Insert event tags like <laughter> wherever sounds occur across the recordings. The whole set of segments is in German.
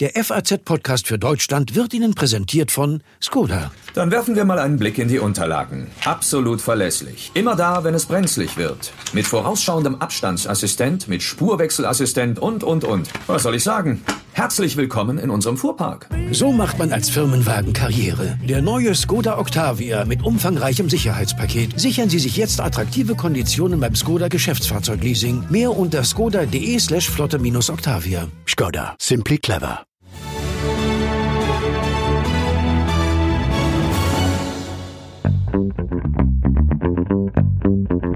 Der FAZ-Podcast für Deutschland wird Ihnen präsentiert von Skoda. Dann werfen wir mal einen Blick in die Unterlagen. Absolut verlässlich. Immer da, wenn es brenzlig wird. Mit vorausschauendem Abstandsassistent, mit Spurwechselassistent und, und, und. Was soll ich sagen? Herzlich willkommen in unserem Fuhrpark. So macht man als Firmenwagen Karriere. Der neue Skoda Octavia mit umfangreichem Sicherheitspaket. Sichern Sie sich jetzt attraktive Konditionen beim Skoda Geschäftsfahrzeugleasing. Mehr unter skoda.de slash flotte-octavia. Skoda. Simply clever. Thank you.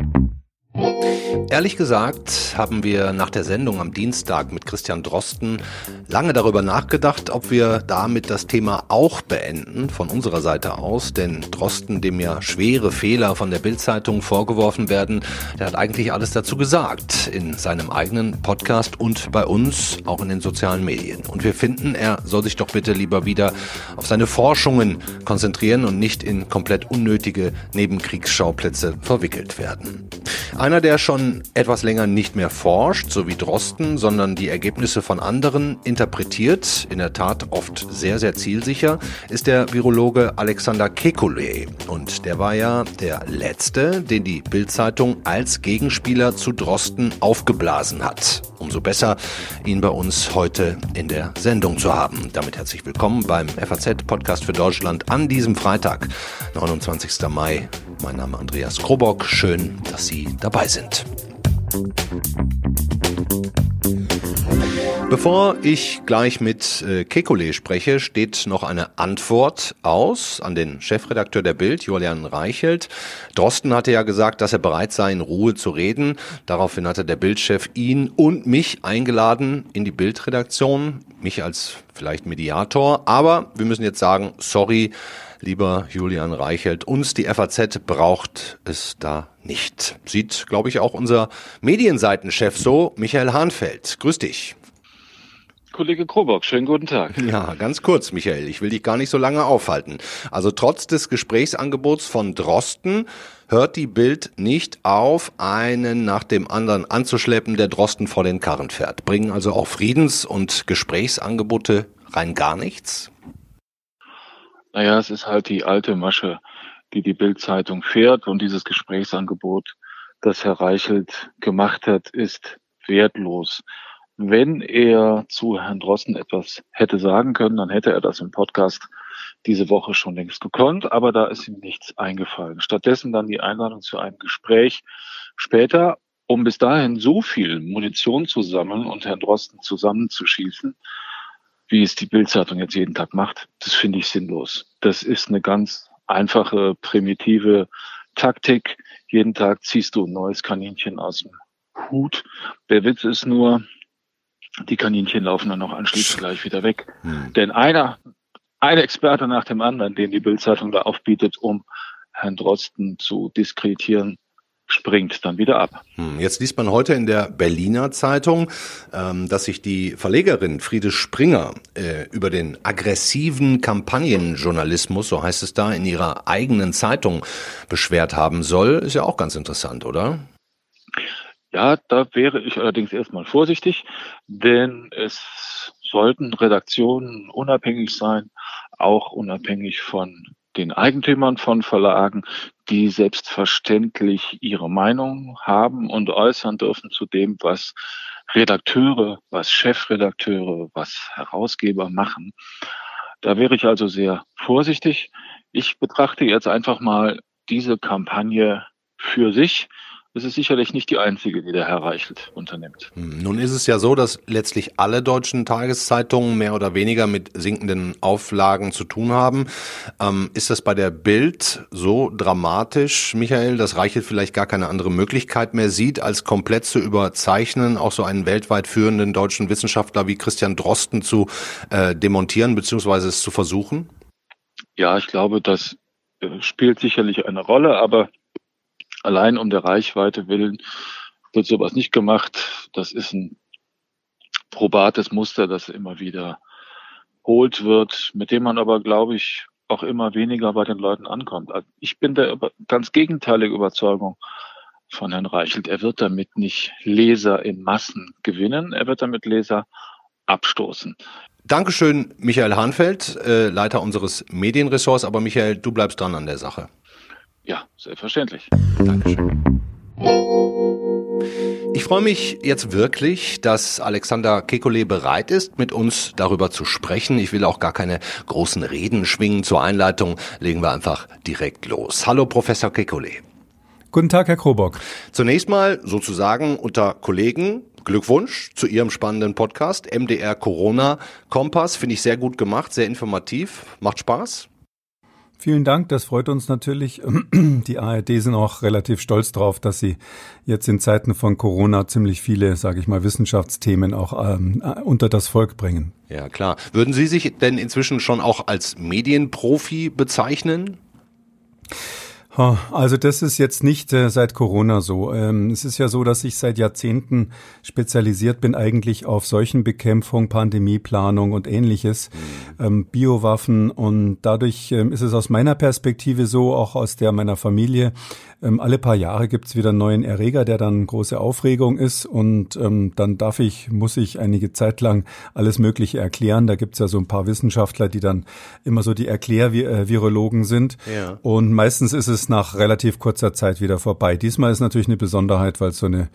Ehrlich gesagt haben wir nach der Sendung am Dienstag mit Christian Drosten lange darüber nachgedacht, ob wir damit das Thema auch beenden von unserer Seite aus, denn Drosten, dem ja schwere Fehler von der Bildzeitung vorgeworfen werden, der hat eigentlich alles dazu gesagt in seinem eigenen Podcast und bei uns auch in den sozialen Medien. Und wir finden, er soll sich doch bitte lieber wieder auf seine Forschungen konzentrieren und nicht in komplett unnötige Nebenkriegsschauplätze verwickelt werden. Einer, der schon etwas länger nicht mehr forscht, so wie Drosten, sondern die Ergebnisse von anderen interpretiert, in der Tat oft sehr, sehr zielsicher, ist der Virologe Alexander Kekulé. Und der war ja der Letzte, den die Bildzeitung als Gegenspieler zu Drosten aufgeblasen hat. Umso besser, ihn bei uns heute in der Sendung zu haben. Damit herzlich willkommen beim FAZ-Podcast für Deutschland an diesem Freitag, 29. Mai. Mein Name Andreas Krobock. Schön, dass Sie dabei sind. Bevor ich gleich mit äh, Kekulé spreche, steht noch eine Antwort aus an den Chefredakteur der Bild, Julian Reichelt. Drosten hatte ja gesagt, dass er bereit sei, in Ruhe zu reden. Daraufhin hatte der Bildchef ihn und mich eingeladen in die Bildredaktion, mich als vielleicht Mediator. Aber wir müssen jetzt sagen, sorry, lieber Julian Reichelt, uns die FAZ braucht es da nicht. Sieht, glaube ich, auch unser Medienseitenchef so, Michael Hahnfeld. Grüß dich. Kollege Krobock, schönen guten Tag. Ja, ganz kurz, Michael. Ich will dich gar nicht so lange aufhalten. Also trotz des Gesprächsangebots von Drosten hört die Bild nicht auf, einen nach dem anderen anzuschleppen, der Drosten vor den Karren fährt. Bringen also auch Friedens- und Gesprächsangebote rein gar nichts? Naja, es ist halt die alte Masche, die die Bild-Zeitung fährt und dieses Gesprächsangebot, das Herr Reichelt gemacht hat, ist wertlos. Wenn er zu Herrn Drosten etwas hätte sagen können, dann hätte er das im Podcast diese Woche schon längst gekonnt, aber da ist ihm nichts eingefallen. Stattdessen dann die Einladung zu einem Gespräch später, um bis dahin so viel Munition zu sammeln und Herrn Drosten zusammenzuschießen, wie es die Bildzeitung jetzt jeden Tag macht, das finde ich sinnlos. Das ist eine ganz einfache, primitive Taktik. Jeden Tag ziehst du ein neues Kaninchen aus dem Hut. Der Witz ist nur, die Kaninchen laufen dann noch anschließend gleich wieder weg. Hm. Denn einer, ein Experte nach dem anderen, den die Bildzeitung da aufbietet, um Herrn Drosten zu diskreditieren, springt dann wieder ab. Hm, jetzt liest man heute in der Berliner Zeitung, ähm, dass sich die Verlegerin Friede Springer äh, über den aggressiven Kampagnenjournalismus, so heißt es da, in ihrer eigenen Zeitung beschwert haben soll. Ist ja auch ganz interessant, oder? Ja, da wäre ich allerdings erstmal vorsichtig, denn es sollten Redaktionen unabhängig sein, auch unabhängig von den Eigentümern von Verlagen, die selbstverständlich ihre Meinung haben und äußern dürfen zu dem, was Redakteure, was Chefredakteure, was Herausgeber machen. Da wäre ich also sehr vorsichtig. Ich betrachte jetzt einfach mal diese Kampagne für sich es ist sicherlich nicht die einzige, die der Herr Reichelt unternimmt. Hm, nun ist es ja so, dass letztlich alle deutschen Tageszeitungen mehr oder weniger mit sinkenden Auflagen zu tun haben. Ähm, ist das bei der Bild so dramatisch, Michael, dass Reichelt vielleicht gar keine andere Möglichkeit mehr sieht, als komplett zu überzeichnen, auch so einen weltweit führenden deutschen Wissenschaftler wie Christian Drosten zu äh, demontieren bzw. es zu versuchen? Ja, ich glaube, das äh, spielt sicherlich eine Rolle, aber allein um der Reichweite willen wird sowas nicht gemacht. Das ist ein probates Muster, das immer wieder holt wird, mit dem man aber, glaube ich, auch immer weniger bei den Leuten ankommt. Also ich bin der ganz gegenteilige Überzeugung von Herrn Reichelt. Er wird damit nicht Leser in Massen gewinnen, er wird damit Leser abstoßen. Dankeschön, Michael Hahnfeld, äh, Leiter unseres Medienressorts. Aber Michael, du bleibst dran an der Sache. Ja, selbstverständlich. Dankeschön. Ich freue mich jetzt wirklich, dass Alexander Kekulé bereit ist, mit uns darüber zu sprechen. Ich will auch gar keine großen Reden schwingen. Zur Einleitung legen wir einfach direkt los. Hallo, Professor Kekulé. Guten Tag, Herr Krobock. Zunächst mal sozusagen unter Kollegen Glückwunsch zu Ihrem spannenden Podcast MDR Corona Kompass. Finde ich sehr gut gemacht, sehr informativ, macht Spaß. Vielen Dank, das freut uns natürlich. <clears throat> Die ARD sind auch relativ stolz drauf, dass sie jetzt in Zeiten von Corona ziemlich viele, sage ich mal, Wissenschaftsthemen auch ähm, unter das Volk bringen. Ja, klar. Würden Sie sich denn inzwischen schon auch als Medienprofi bezeichnen? Also das ist jetzt nicht äh, seit Corona so. Ähm, es ist ja so, dass ich seit Jahrzehnten spezialisiert bin eigentlich auf Seuchenbekämpfung, Pandemieplanung und ähnliches, mhm. ähm, Biowaffen und dadurch ähm, ist es aus meiner Perspektive so, auch aus der meiner Familie, ähm, alle paar Jahre gibt's wieder einen neuen Erreger, der dann große Aufregung ist und ähm, dann darf ich, muss ich einige Zeit lang alles Mögliche erklären. Da gibt's ja so ein paar Wissenschaftler, die dann immer so die Erklärvirologen sind. Ja. Und meistens ist es nach relativ kurzer Zeit wieder vorbei. Diesmal ist natürlich eine Besonderheit, weil es so eine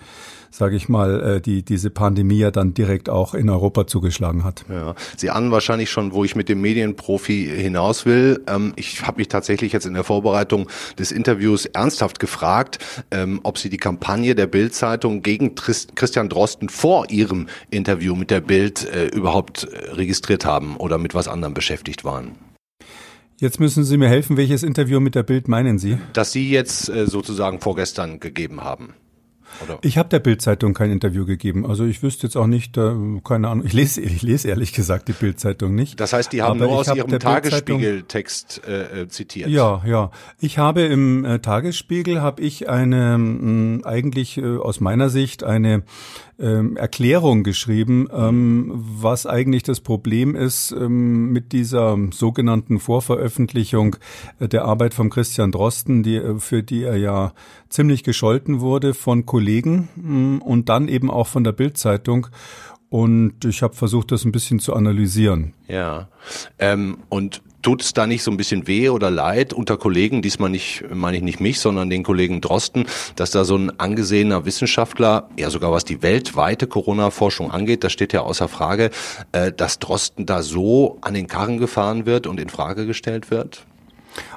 sage ich mal, äh, die diese Pandemie ja dann direkt auch in Europa zugeschlagen hat. Ja, Sie ahnen wahrscheinlich schon, wo ich mit dem Medienprofi hinaus will. Ähm, ich habe mich tatsächlich jetzt in der Vorbereitung des Interviews ernsthaft gefragt, ähm, ob Sie die Kampagne der Bild-Zeitung gegen Christian Drosten vor Ihrem Interview mit der Bild äh, überhaupt äh, registriert haben oder mit was anderem beschäftigt waren. Jetzt müssen Sie mir helfen, welches Interview mit der Bild meinen Sie? Das Sie jetzt sozusagen vorgestern gegeben haben. Oder? Ich habe der Bildzeitung kein Interview gegeben. Also ich wüsste jetzt auch nicht, äh, keine Ahnung. Ich lese, ich lese ehrlich gesagt die Bildzeitung nicht. Das heißt, die haben Aber nur aus ihrem Tagesspiegeltext äh, äh, zitiert. Ja, ja. Ich habe im äh, Tagesspiegel habe ich eine mh, eigentlich äh, aus meiner Sicht eine ähm, Erklärung geschrieben, ähm, was eigentlich das Problem ist ähm, mit dieser sogenannten Vorveröffentlichung äh, der Arbeit von Christian Drosten, die, äh, für die er ja ziemlich gescholten wurde von Kollegen mh, mm, und dann eben auch von der Bildzeitung. Und ich habe versucht, das ein bisschen zu analysieren. Ja. Ähm, und tut es da nicht so ein bisschen weh oder leid unter Kollegen, diesmal nicht, meine ich nicht mich, sondern den Kollegen Drosten, dass da so ein angesehener Wissenschaftler, ja sogar was die weltweite Corona-Forschung angeht, das steht ja außer Frage, äh, dass Drosten da so an den Karren gefahren wird und in Frage gestellt wird?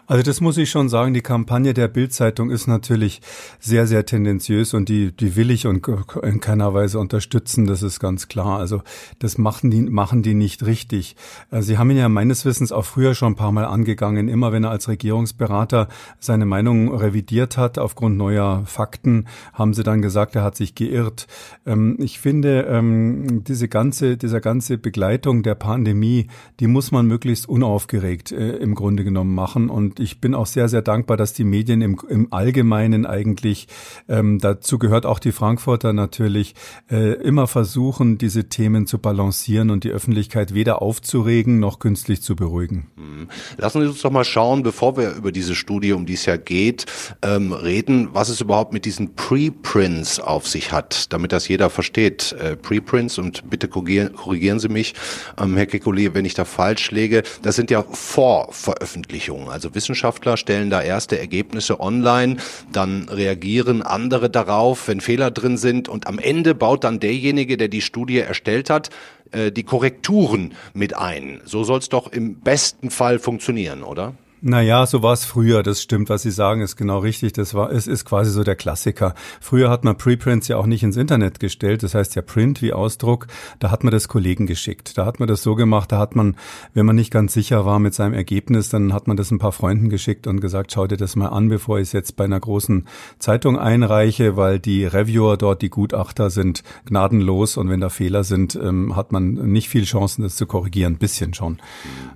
Also das muss ich schon sagen, die Kampagne der Bildzeitung ist natürlich sehr, sehr tendenziös und die, die will ich und in keiner Weise unterstützen, das ist ganz klar. Also das machen die, machen die nicht richtig. Äh, sie haben ihn ja meines Wissens auch früher schon ein paar Mal angegangen, immer wenn er als Regierungsberater seine Meinung revidiert hat aufgrund neuer Fakten, haben sie dann gesagt, er hat sich geirrt. Ähm, ich finde, ähm, diese ganze, dieser ganze Begleitung der Pandemie, die muss man möglichst unaufgeregt äh, im Grunde genommen machen und und ich bin auch sehr, sehr dankbar, dass die Medien im, im Allgemeinen eigentlich, ähm, dazu gehört auch die Frankfurter natürlich, äh, immer versuchen, diese Themen zu balancieren und die Öffentlichkeit weder aufzuregen noch künstlich zu beruhigen. Mhm. Lassen Sie uns doch mal schauen, bevor wir über diese Studie, um die es ja geht, ähm, reden, was es überhaupt mit diesen Preprints auf sich hat, damit das jeder versteht. Äh, Preprints und bitte korrigieren, korrigieren Sie mich, ähm, Herr Kekulé, wenn ich da falsch lege, das sind ja Vorveröffentlichungen, also Wissenschaftler stellen da erste Ergebnisse online, dann reagieren andere darauf, wenn Fehler drin sind und am Ende baut dann derjenige, der die Studie erstellt hat, äh, die Korrekturen mit ein. So soll es doch im besten Fall funktionieren, oder? Naja, so war es früher, das stimmt. Was Sie sagen, ist genau richtig. Das war, es ist quasi so der Klassiker. Früher hat man Preprints ja auch nicht ins Internet gestellt. Das heißt ja Print wie Ausdruck. Da hat man das Kollegen geschickt. Da hat man das so gemacht. Da hat man, wenn man nicht ganz sicher war mit seinem Ergebnis, dann hat man das ein paar Freunden geschickt und gesagt, schau dir das mal an, bevor ich es jetzt bei einer großen Zeitung einreiche, weil die Reviewer dort, die Gutachter sind gnadenlos und wenn da Fehler sind, ähm, hat man nicht viel Chancen, das zu korrigieren. Ein bisschen schon.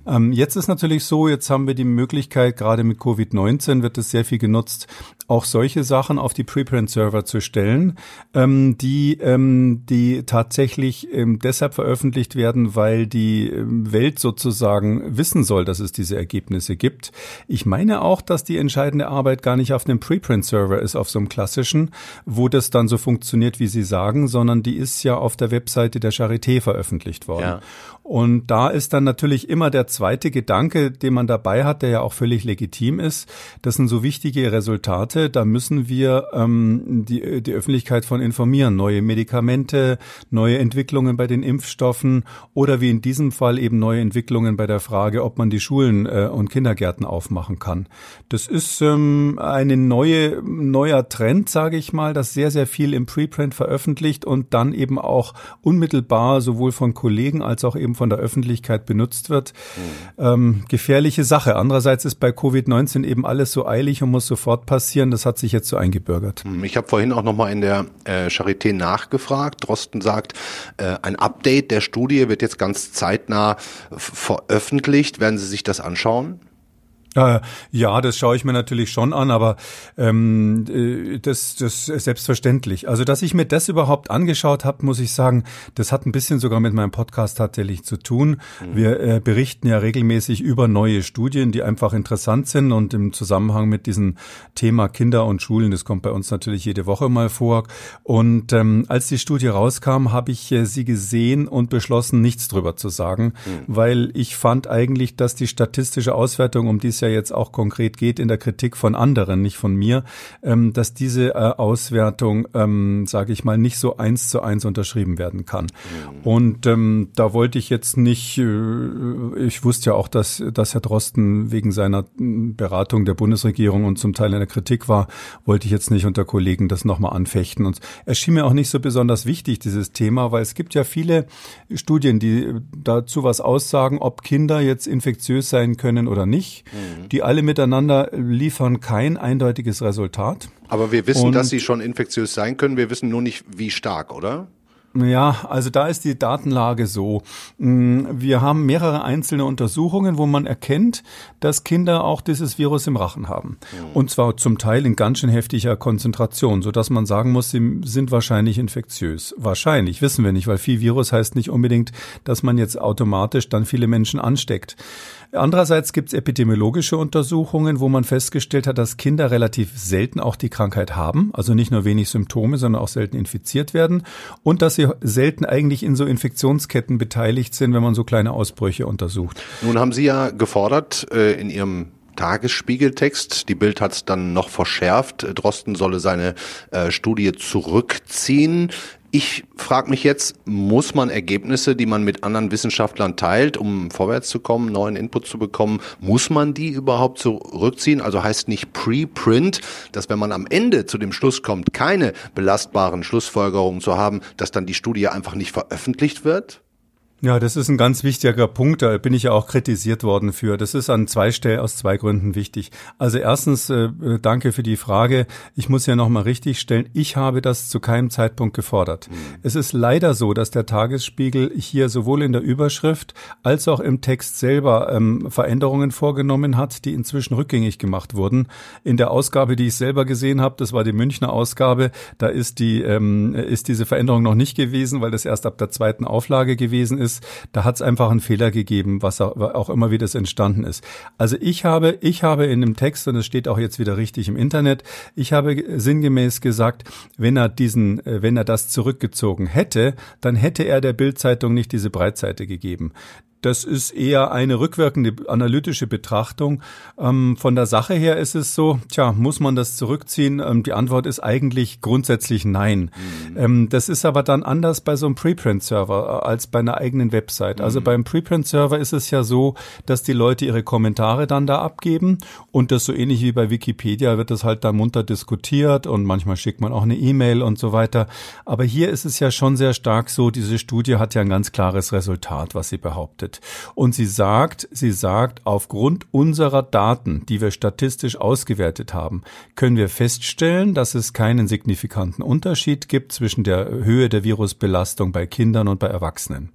Ähm, jetzt ist natürlich so, jetzt haben wir die Möglichkeit, Möglichkeit, gerade mit Covid-19 wird es sehr viel genutzt, auch solche Sachen auf die Preprint-Server zu stellen, ähm, die, ähm, die tatsächlich ähm, deshalb veröffentlicht werden, weil die ähm, Welt sozusagen wissen soll, dass es diese Ergebnisse gibt. Ich meine auch, dass die entscheidende Arbeit gar nicht auf einem Preprint-Server ist, auf so einem klassischen, wo das dann so funktioniert, wie Sie sagen, sondern die ist ja auf der Webseite der Charité veröffentlicht worden. Ja. Und da ist dann natürlich immer der zweite Gedanke, den man dabei hat, der ja auch völlig legitim ist. Das sind so wichtige Resultate. Da müssen wir ähm, die, die Öffentlichkeit von informieren. Neue Medikamente, neue Entwicklungen bei den Impfstoffen oder wie in diesem Fall eben neue Entwicklungen bei der Frage, ob man die Schulen äh, und Kindergärten aufmachen kann. Das ist ähm, eine neue neuer Trend, sage ich mal, dass sehr sehr viel im Preprint veröffentlicht und dann eben auch unmittelbar sowohl von Kollegen als auch eben von der Öffentlichkeit benutzt wird. Mhm. Ähm, gefährliche Sache. Andererseits ist bei Covid-19 eben alles so eilig und muss sofort passieren. Das hat sich jetzt so eingebürgert. Hm, ich habe vorhin auch noch mal in der äh, Charité nachgefragt. Drosten sagt, äh, ein Update der Studie wird jetzt ganz zeitnah veröffentlicht. Werden Sie sich das anschauen? Ja, das schaue ich mir natürlich schon an, aber ähm, äh, das, das ist selbstverständlich. Also, dass ich mir das überhaupt angeschaut habe, muss ich sagen, das hat ein bisschen sogar mit meinem Podcast tatsächlich zu tun. Mhm. Wir äh, berichten ja regelmäßig über neue Studien, die einfach interessant sind und im Zusammenhang mit diesem Thema Kinder und Schulen, das kommt bei uns natürlich jede Woche mal vor. Und ähm, als die Studie rauskam, habe ich äh, sie gesehen und beschlossen, nichts drüber zu sagen, mhm. weil ich fand eigentlich, dass die statistische Auswertung, um die es ja jetzt auch konkret geht in der Kritik von anderen, nicht von mir, ähm, dass diese äh, Auswertung, ähm, sage ich mal, nicht so eins zu eins unterschrieben werden kann. Mhm. Und ähm, da wollte ich jetzt nicht, äh, ich wusste ja auch, dass, dass Herr Drosten wegen seiner Beratung der Bundesregierung und zum Teil in der Kritik war, wollte ich jetzt nicht unter Kollegen das nochmal anfechten. Und es schien mir auch nicht so besonders wichtig, dieses Thema, weil es gibt ja viele Studien, die dazu was aussagen, ob Kinder jetzt infektiös sein können oder nicht. Mhm. Mhm. Die alle miteinander liefern kein eindeutiges Resultat. Aber wir wissen, Und dass sie schon infektiös sein können. Wir wissen nur nicht, wie stark, oder? Ja, also da ist die Datenlage so. Mm, wir haben mehrere einzelne Untersuchungen, wo man erkennt, dass Kinder auch dieses Virus im Rachen haben. Und zwar zum Teil in ganz schön heftiger Konzentration, so dass man sagen muss, sie sind wahrscheinlich infektiös. Wahrscheinlich, wissen wir nicht, weil viel Virus heißt nicht unbedingt, dass man jetzt automatisch dann viele Menschen ansteckt. Andererseits gibt es epidemiologische Untersuchungen, wo man festgestellt hat, dass Kinder relativ selten auch die Krankheit haben, also nicht nur wenig Symptome, sondern auch selten infiziert werden und dass sie selten eigentlich in so Infektionsketten beteiligt sind, wenn man so kleine Ausbrüche untersucht. Nun haben Sie ja gefordert äh, in Ihrem Tagesspiegeltext. Die Bild hat es dann noch verschärft. Drosten solle seine äh, Studie zurückziehen. Ich frage mich jetzt, muss man Ergebnisse, die man mit anderen Wissenschaftlern teilt, um vorwärts zu kommen, neuen Input zu bekommen, muss man die überhaupt zurückziehen? Also heißt nicht Preprint, dass wenn man am Ende zu dem Schluss kommt, keine belastbaren Schlussfolgerungen zu haben, dass dann die Studie einfach nicht veröffentlicht wird? Ja, das ist ein ganz wichtiger Punkt. Da bin ich ja auch kritisiert worden für. Das ist an zwei Stellen aus zwei Gründen wichtig. Also erstens, äh, danke für die Frage. Ich muss ja nochmal richtig stellen. Ich habe das zu keinem Zeitpunkt gefordert. Mhm. Es ist leider so, dass der Tagesspiegel hier sowohl in der Überschrift als auch im Text selber ähm, Veränderungen vorgenommen hat, die inzwischen rückgängig gemacht wurden. In der Ausgabe, die ich selber gesehen habe, das war die Münchner Ausgabe, da ist die ähm, ist diese Veränderung noch nicht gewesen, weil das erst ab der zweiten Auflage gewesen ist ist, da hat es einfach einen Fehler gegeben, was auch immer wieder entstanden ist. Also ich habe, ich habe in dem Text, und es steht auch jetzt wieder richtig im Internet, ich habe sinngemäß gesagt, wenn er diesen, äh, wenn er das zurückgezogen hätte, dann hätte er der Bildzeitung nicht diese Breitseite gegeben. Das ist eher eine rückwirkende analytische Betrachtung. Ähm, von der Sache her ist es so, tja, muss man das zurückziehen? Ähm, die Antwort ist eigentlich grundsätzlich nein. Mhm. Ähm, das ist aber dann anders bei so einem Preprint-Server äh, als bei einer eigenen Website. Also mhm. beim Preprint-Server ist es ja so, dass die Leute ihre Kommentare dann da abgeben und das so ähnlich wie bei Wikipedia wird das halt dann munter diskutiert und manchmal schickt man auch eine E-Mail und so weiter. Aber hier ist es ja schon sehr stark so, diese Studie hat ja ein ganz klares Resultat, was sie behauptet. Gibt. Und sie sagt, sie sagt, aufgrund unserer Daten, die wir statistisch ausgewertet haben, können wir feststellen, dass es keinen signifikanten Unterschied gibt zwischen der Höhe der Virusbelastung bei Kindern und bei Erwachsenen.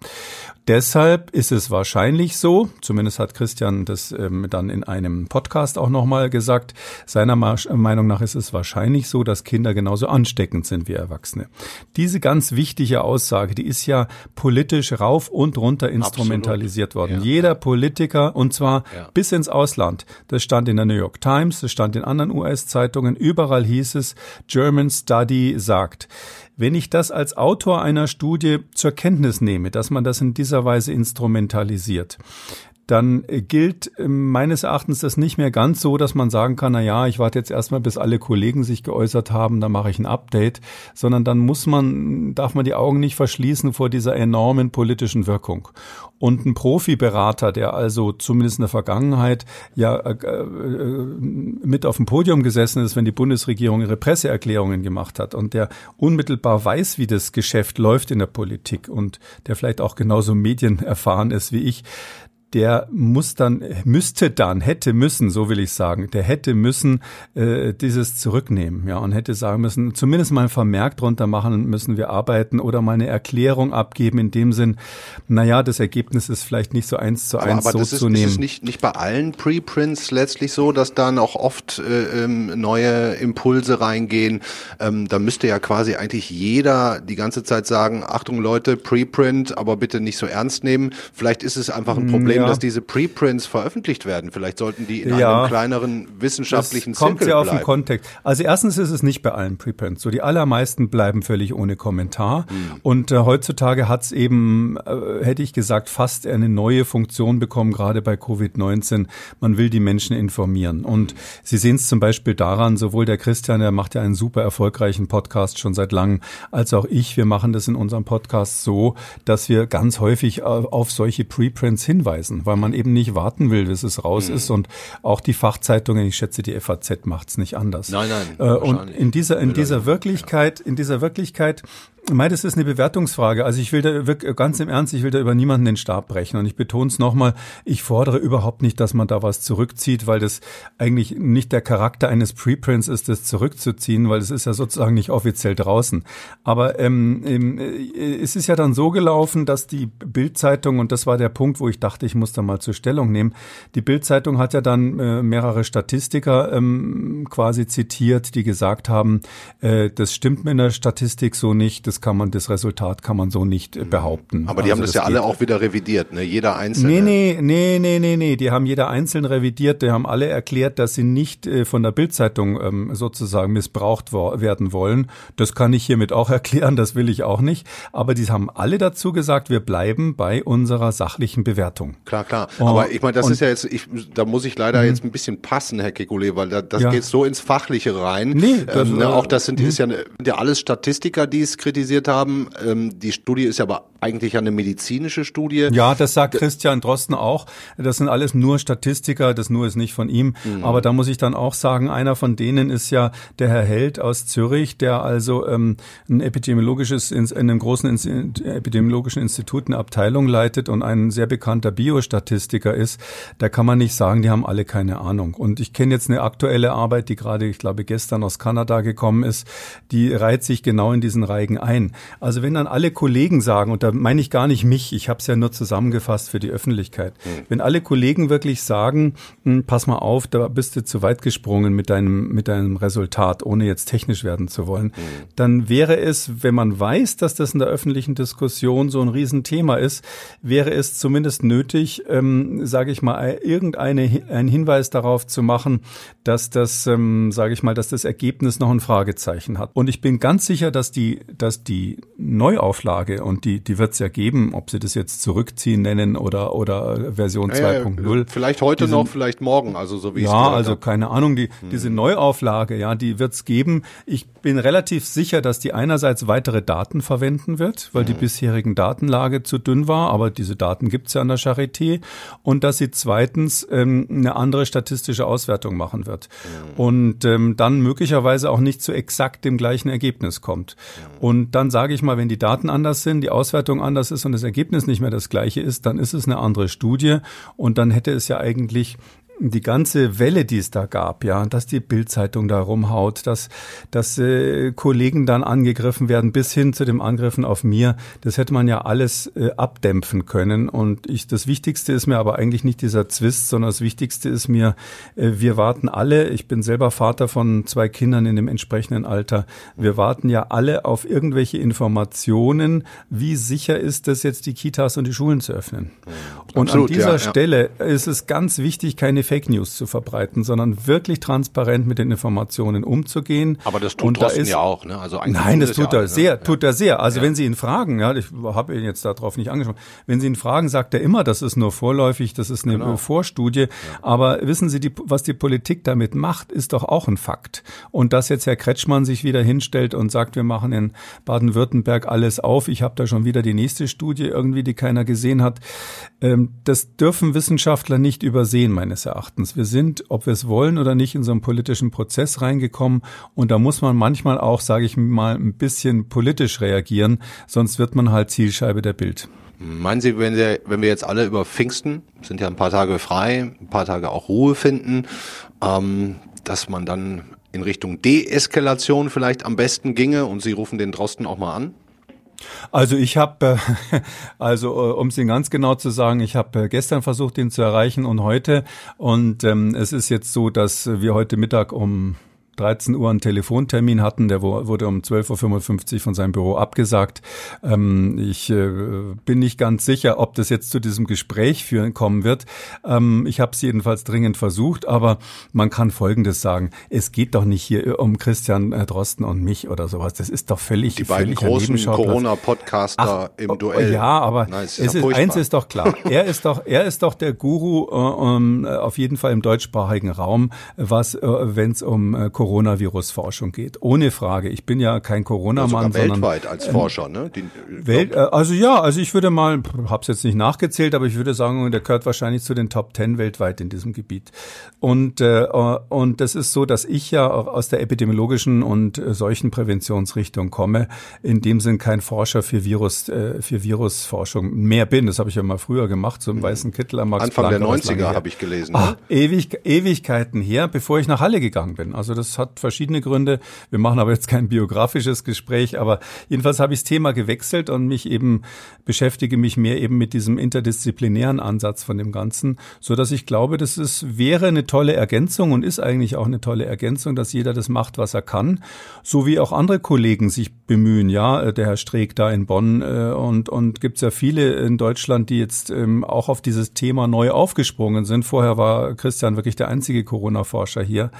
Deshalb ist es wahrscheinlich so, zumindest hat Christian das ähm, dann in einem Podcast auch nochmal gesagt, seiner Meinung nach ist es wahrscheinlich so, dass Kinder genauso ansteckend sind wie Erwachsene. Diese ganz wichtige Aussage, die ist ja politisch rauf und runter instrumentalisiert Absolut. worden. Ja. Jeder Politiker, und zwar ja. bis ins Ausland, das stand in der New York Times, das stand in anderen US-Zeitungen, überall hieß es, German Study sagt. Wenn ich das als Autor einer Studie zur Kenntnis nehme, dass man das in dieser Weise instrumentalisiert, dann gilt ähm, meines Erachtens das nicht mehr ganz so, dass man sagen kann, na ja, ich warte jetzt erstmal, bis alle Kollegen sich geäußert haben, dann mache ich ein Update, sondern dann muss man, darf man die Augen nicht verschließen vor dieser enormen politischen Wirkung. Und ein Profiberater, der also zumindest in der Vergangenheit ja äh, äh, mit auf dem Podium gesessen ist, wenn die Bundesregierung ihre Presseerklärungen gemacht hat und der unmittelbar weiß, wie das Geschäft läuft in der Politik und der vielleicht auch genauso medienerfahren ist wie ich, der muss dann, müsste dann, hätte müssen, so will ich sagen, der hätte müssen äh, dieses zurücknehmen, ja, und hätte sagen müssen, zumindest mal ein Vermerk drunter machen, müssen wir arbeiten oder mal eine Erklärung abgeben in dem Sinn, naja, das Ergebnis ist vielleicht nicht so eins zu eins aber, aber so zu ist, nehmen. Ist es nicht, nicht bei allen Preprints letztlich so, dass dann auch oft äh, ähm, neue Impulse reingehen? Ähm, da müsste ja quasi eigentlich jeder die ganze Zeit sagen, Achtung Leute, Preprint, aber bitte nicht so ernst nehmen. Vielleicht ist es einfach ein Problem, ja. Dass diese Preprints veröffentlicht werden. Vielleicht sollten die in ja. einem kleineren wissenschaftlichen das kommt Zirkel sehr auf den Kontext. Also erstens ist es nicht bei allen Preprints so. Die allermeisten bleiben völlig ohne Kommentar. Mhm. Und äh, heutzutage hat es eben, äh, hätte ich gesagt, fast eine neue Funktion bekommen, gerade bei Covid-19. Man will die Menschen informieren. Und mhm. Sie sehen es zum Beispiel daran, sowohl der Christian, der macht ja einen super erfolgreichen Podcast schon seit langem, als auch ich. Wir machen das in unserem Podcast so, dass wir ganz häufig auf solche Preprints hinweisen lassen, weil man eben nicht warten will, bis es raus mhm. ist. Und auch die Fachzeitungen, ich schätze, die FAZ macht es nicht anders. Nein, nein. Äh, und in dieser, in dieser Wirklichkeit, in dieser Wirklichkeit Mei, das ist eine Bewertungsfrage. Also ich will da wirklich ganz im Ernst, ich will da über niemanden den Stab brechen. Und ich betone es nochmal, ich fordere überhaupt nicht, dass man da was zurückzieht, weil das eigentlich nicht der Charakter eines Preprints ist, das zurückzuziehen, weil es ist ja sozusagen nicht offiziell draußen. Aber ähm, äh, es ist ja dann so gelaufen, dass die Bildzeitung, und das war der Punkt, wo ich dachte, ich muss da mal zur Stellung nehmen, die Bildzeitung hat ja dann äh, mehrere Statistiker ähm, quasi zitiert, die gesagt haben, äh, das stimmt mit der Statistik so nicht das kann man, das Resultat kann man so nicht äh, behaupten. Aber die also haben das, das ja alle auch wieder revidiert, ne? Jeder einzelne. Nee, nee, nee, nee, nee, nee. Die haben jeder einzeln revidiert. Die haben alle erklärt, dass sie nicht äh, von der Bildzeitung ähm, sozusagen missbraucht werden wollen. Das kann ich hiermit auch <laughs> erklären. Das will ich auch nicht. Aber die haben alle dazu gesagt, wir bleiben bei unserer sachlichen Bewertung. Klar, klar. Oh, Aber ich meine, das ist ja jetzt, ich, da muss ich leider mhm. jetzt ein bisschen passen, Herr Kekulé, weil da, das ja. geht so ins Fachliche rein. Nee, das, ähm, ne, auch das sind, ist ja, mhm. ja alles Statistiker, die es kritisieren kritisiert haben. Ähm, die Studie ist ja aber eigentlich eine medizinische Studie. Ja, das sagt Christian Drosten auch. Das sind alles nur Statistiker, das nur ist nicht von ihm. Mhm. Aber da muss ich dann auch sagen, einer von denen ist ja der Herr Held aus Zürich, der also ähm, ein epidemiologisches, in einem großen epidemiologischen Institut eine Abteilung leitet und ein sehr bekannter Biostatistiker ist. Da kann man nicht sagen, die haben alle keine Ahnung. Und ich kenne jetzt eine aktuelle Arbeit, die gerade, ich glaube, gestern aus Kanada gekommen ist, die reiht sich genau in diesen Reigen ein ein. Also wenn dann alle Kollegen sagen, und da meine ich gar nicht mich, ich habe es ja nur zusammengefasst für die Öffentlichkeit, mhm. wenn alle Kollegen wirklich sagen, hm, pass mal auf, da bist du zu weit gesprungen mit deinem, mit deinem Resultat, ohne jetzt technisch werden zu wollen, mhm. dann wäre es, wenn man weiß, dass das in der öffentlichen Diskussion so ein Riesenthema ist, wäre es zumindest nötig, ähm, sage ich mal, irgendeine einen Hinweis darauf zu machen, dass das, ähm, sage ich mal, dass das Ergebnis noch ein Fragezeichen hat. Und ich bin ganz sicher, dass die, dass die Neuauflage, und die, die wird es ja geben, ob sie das jetzt zurückziehen nennen oder, oder Version ja, 2.0. Vielleicht heute diese, noch, vielleicht morgen, also so wie Ja, also keine Ahnung, die, hm. diese Neuauflage, ja, die wird es geben. Ich bin relativ sicher, dass die einerseits weitere Daten verwenden wird, weil hm. die bisherigen Datenlage zu dünn war, aber diese Daten gibt es ja an der Charité. Und dass sie zweitens ähm, eine andere statistische Auswertung machen wird. Hm. Und ähm, dann möglicherweise auch nicht zu exakt dem gleichen Ergebnis kommt. Und Dann sage ich mal, wenn die Daten anders sind, die Auswertung anders ist und das Ergebnis nicht mehr das gleiche ist, dann ist es eine andere Studie. Und dann hätte es ja eigentlich die ganze Welle, die es da gab, ja, dass die Bildzeitung da rumhaut, dass, dass äh, Kollegen dann angegriffen werden, bis hin zu dem Angriffen auf mir, das hätte man ja alles äh, abdämpfen können. Und ich, das Wichtigste ist mir aber eigentlich nicht dieser Zwist, sondern das Wichtigste ist mir, äh, wir warten alle, ich bin selber Vater von zwei Kindern in dem entsprechenden Alter, wir warten ja alle auf irgendwelche Informationen, wie sicher ist es jetzt, die Kitas und die Schulen zu öffnen. Und Absolut, an dieser ja, Stelle ja. ist es ganz wichtig, keine Fake News zu verbreiten, sondern wirklich transparent mit den Informationen umzugehen. Aber das tut und da ist, ja auch, ne? Also nein, das tut ja er sehr, ne? tut er sehr. Also ja. wenn Sie ihn fragen, ja, ich habe ihn jetzt darauf nicht angesprochen, wenn Sie ihn fragen, sagt er immer, das ist nur vorläufig, das ist eine genau. Vorstudie. Aber wissen Sie, die, was die Politik damit macht, ist doch auch ein Fakt. Und dass jetzt Herr Kretschmann sich wieder hinstellt und sagt, wir machen in Baden-Württemberg alles auf, ich habe da schon wieder die nächste Studie irgendwie, die keiner gesehen hat, ähm, das dürfen Wissenschaftler nicht übersehen, meines Erachtens. Erachtens. Wir sind, ob wir es wollen oder nicht, in so einen politischen Prozess reingekommen und da muss man manchmal auch, sage ich mal, ein bisschen politisch reagieren, sonst wird man halt Zielscheibe der Bild. Meinen Sie, wenn, Sie, wenn wir jetzt alle über Pfingsten, sind ja ein paar Tage frei, ein paar Tage auch Ruhe finden, ähm, dass man dann in Richtung Deeskalation vielleicht am besten ginge und Sie rufen den Drosten auch mal an? Also ich habe, äh, <laughs> also äh, um es Ihnen ganz genau zu sagen, ich habe äh, gestern versucht, ihn zu erreichen und heute. Und ähm, es ist jetzt so, dass wir heute Mittag um 13 Uhr einen Telefontermin hatten, der wurde um 12.55 Uhr von seinem Büro abgesagt. Ähm, ich äh, bin nicht ganz sicher, ob das jetzt zu diesem Gespräch führen kommen wird. Ähm, ich habe es jedenfalls dringend versucht, aber man kann Folgendes sagen. Es geht doch nicht hier um Christian äh, Drosten und mich oder sowas. Das ist doch völlig Die beiden großen Corona-Podcaster im oh, Duell. Ja, aber Nein, es ist, ist eins ist doch klar. <laughs> er ist doch, er ist doch der Guru äh, um, auf jeden Fall im deutschsprachigen Raum, was, äh, wenn es um äh, Coronavirus-Forschung geht. Ohne Frage. Ich bin ja kein Corona-Mann, ja, sondern weltweit als ähm, Forscher, ne? Die, Welt, äh, also ja, also ich würde mal, hab's jetzt nicht nachgezählt, aber ich würde sagen, der gehört wahrscheinlich zu den Top Ten weltweit in diesem Gebiet. Und äh, und das ist so, dass ich ja aus der epidemiologischen und äh, Seuchenpräventionsrichtung komme. In dem Sinn kein Forscher für Virus äh, für Virusforschung mehr bin. Das habe ich ja mal früher gemacht, so im mhm. weißen Kittel am Max Anfang Planck, der 90er habe ich gelesen. Ach, ne? ewig, Ewigkeiten her, bevor ich nach Halle gegangen bin. Also das hat verschiedene Gründe. Wir machen aber jetzt kein biografisches Gespräch, aber jedenfalls habe ich das Thema gewechselt und mich eben beschäftige mich mehr eben mit diesem interdisziplinären Ansatz von dem Ganzen, so dass ich glaube, das ist, wäre eine tolle Ergänzung und ist eigentlich auch eine tolle Ergänzung, dass jeder das macht, was er kann, so wie auch andere Kollegen sich bemühen. Ja, der Herr Streeck da in Bonn äh, und und gibt's ja viele in Deutschland, die jetzt ähm, auch auf dieses Thema neu aufgesprungen sind. Vorher war Christian wirklich der einzige Corona-Forscher hier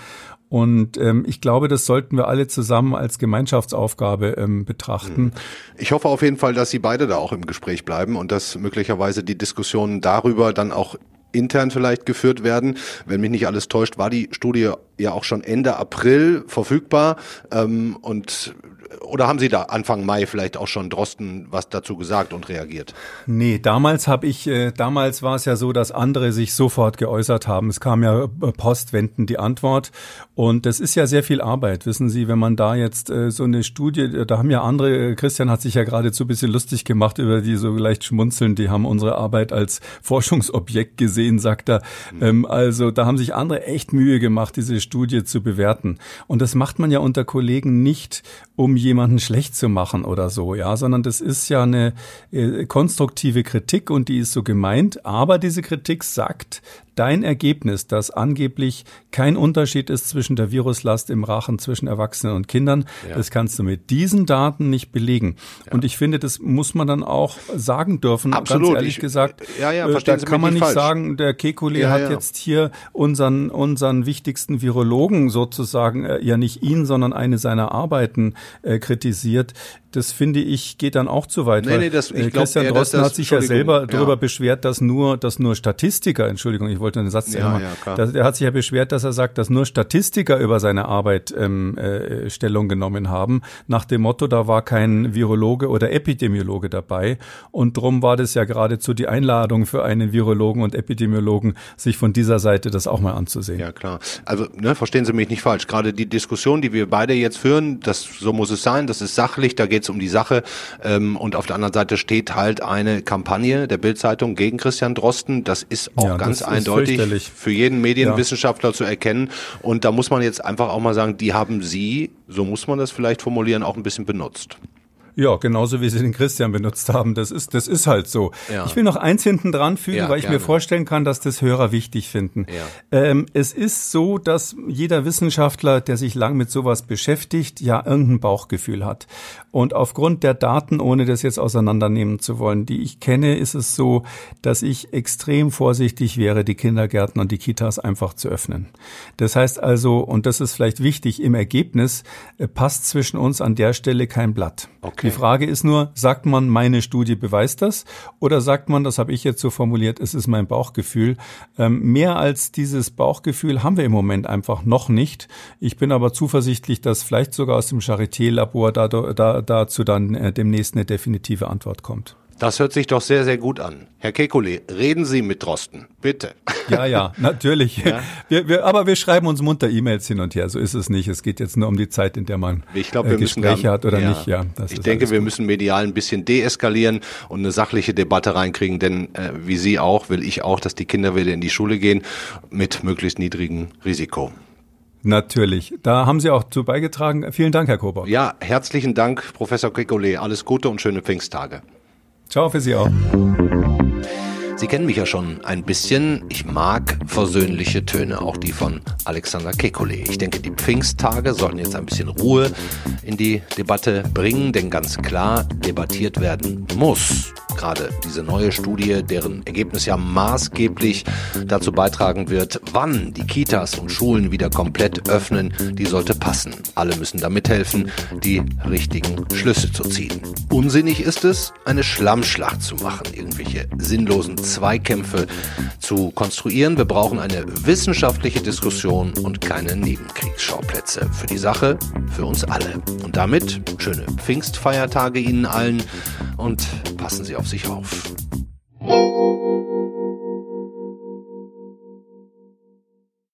und ähm, ich glaube, das sollten wir alle zusammen als Gemeinschaftsaufgabe ähm, betrachten. Hm. Ich hoffe auf jeden Fall, dass Sie beide da auch im Gespräch bleiben und dass möglicherweise die Diskussionen darüber dann auch intern vielleicht geführt werden. Wenn mich nicht alles täuscht, war die Studie ja auch schon Ende April verfügbar. Ähm, und oder haben Sie da Anfang Mai vielleicht auch schon Drosten was dazu gesagt und reagiert? Nee, damals habe ich, äh, damals war es ja so, dass andere sich sofort geäußert haben. Es kam ja äh, postwendend die Antwort und das ist ja sehr viel Arbeit, wissen Sie, wenn man da jetzt äh, so eine Studie, äh, da haben ja andere, äh, Christian hat sich ja geradezu ein bisschen lustig gemacht über die so leicht schmunzeln, die haben unsere Arbeit als <laughs> Forschungsobjekt gesehen, sagt er. Mhm. Ähm, also da haben sich andere echt Mühe gemacht, diese Studie zu bewerten. Und das macht man ja unter Kollegen nicht, um jemanden schlecht zu machen oder so, ja, sondern das ist ja eine äh, konstruktive Kritik und die ist so gemeint, aber diese Kritik sagt, dein Ergebnis, dass angeblich kein Unterschied ist zwischen der Viruslast im Rachen zwischen Erwachsenen und Kindern, ja. das kannst du mit diesen Daten nicht belegen. Ja. Und ich finde, das muss man dann auch sagen dürfen. Absolut. Ganz ehrlich ich, gesagt, ja, ja, äh, da kann man nicht falsch. sagen, der Kekulé ja, hat jetzt hier unseren, unseren wichtigsten Virologen sozusagen, äh, ja nicht ihn, sondern eine seiner Arbeiten äh, kritisiert das finde ich geht dann auch zu weit. Nee, nee, das, ich Christian eher, Drosten das, hat sich ja selber darüber beschwert, dass nur, dass nur Statistiker, Entschuldigung, ich wollte einen Satz ja, ja, er hat sich ja beschwert, dass er sagt, dass nur Statistiker über seine Arbeit ähm, äh, Stellung genommen haben, nach dem Motto, da war kein Virologe oder Epidemiologe dabei. Und drum war das ja geradezu die Einladung für einen Virologen und Epidemiologen, sich von dieser Seite das auch mal anzusehen. Ja, klar. Also, ne, verstehen Sie mich nicht falsch. Gerade die Diskussion, die wir beide jetzt führen, das, so muss es sein, das ist sachlich, da geht es um die Sache. Ähm, und auf der anderen Seite steht halt eine Kampagne der Bildzeitung gegen Christian Drosten. Das ist auch ja, ganz eindeutig für jeden Medienwissenschaftler ja. zu erkennen. Und da muss man jetzt einfach auch mal sagen, die haben Sie, so muss man das vielleicht formulieren, auch ein bisschen benutzt. Ja, genauso wie Sie den Christian benutzt haben. Das ist, das ist halt so. Ja. Ich will noch eins hinten dran fügen, ja, weil ich gerne. mir vorstellen kann, dass das Hörer wichtig finden. Ja. Ähm, es ist so, dass jeder Wissenschaftler, der sich lang mit sowas beschäftigt, ja irgendein Bauchgefühl hat. Und aufgrund der Daten, ohne das jetzt auseinandernehmen zu wollen, die ich kenne, ist es so, dass ich extrem vorsichtig wäre, die Kindergärten und die Kitas einfach zu öffnen. Das heißt also, und das ist vielleicht wichtig, im Ergebnis äh, passt zwischen uns an der Stelle kein Blatt. Okay. Die Frage ist nur, sagt man, meine Studie beweist das? Oder sagt man, das habe ich jetzt so formuliert, es ist mein Bauchgefühl? Ähm, mehr als dieses Bauchgefühl haben wir im Moment einfach noch nicht. Ich bin aber zuversichtlich, dass vielleicht sogar aus dem Charité-Labor da, da, dazu dann äh, demnächst eine definitive Antwort kommt. Das hört sich doch sehr, sehr gut an. Herr Kekulé, reden Sie mit Drosten, bitte. Ja, ja, <laughs> natürlich. Ja? Wir, wir, aber wir schreiben uns munter E-Mails hin und her. So ist es nicht. Es geht jetzt nur um die Zeit, in der man ich glaub, wir äh, Gespräche dann, hat oder ja, nicht. Ja, ich denke, wir müssen medial ein bisschen deeskalieren und eine sachliche Debatte reinkriegen, denn äh, wie Sie auch, will ich auch, dass die Kinder wieder in die Schule gehen mit möglichst niedrigem Risiko. Natürlich. Da haben Sie auch zu beigetragen. Vielen Dank, Herr Kober. Ja, herzlichen Dank, Professor Kekulé. Alles Gute und schöne Pfingsttage. Ciao für Sie auch. Sie kennen mich ja schon ein bisschen. Ich mag versöhnliche Töne, auch die von Alexander Kekulé. Ich denke, die Pfingsttage sollten jetzt ein bisschen Ruhe in die Debatte bringen, denn ganz klar debattiert werden muss. Gerade diese neue Studie, deren Ergebnis ja maßgeblich dazu beitragen wird, wann die Kitas und Schulen wieder komplett öffnen, die sollte passen. Alle müssen da mithelfen, die richtigen Schlüsse zu ziehen. Unsinnig ist es, eine Schlammschlacht zu machen, irgendwelche sinnlosen Zweikämpfe zu konstruieren. Wir brauchen eine wissenschaftliche Diskussion und keine Nebenkriegsschauplätze. Für die Sache, für uns alle. Und damit schöne Pfingstfeiertage Ihnen allen und passen Sie auf sich auf.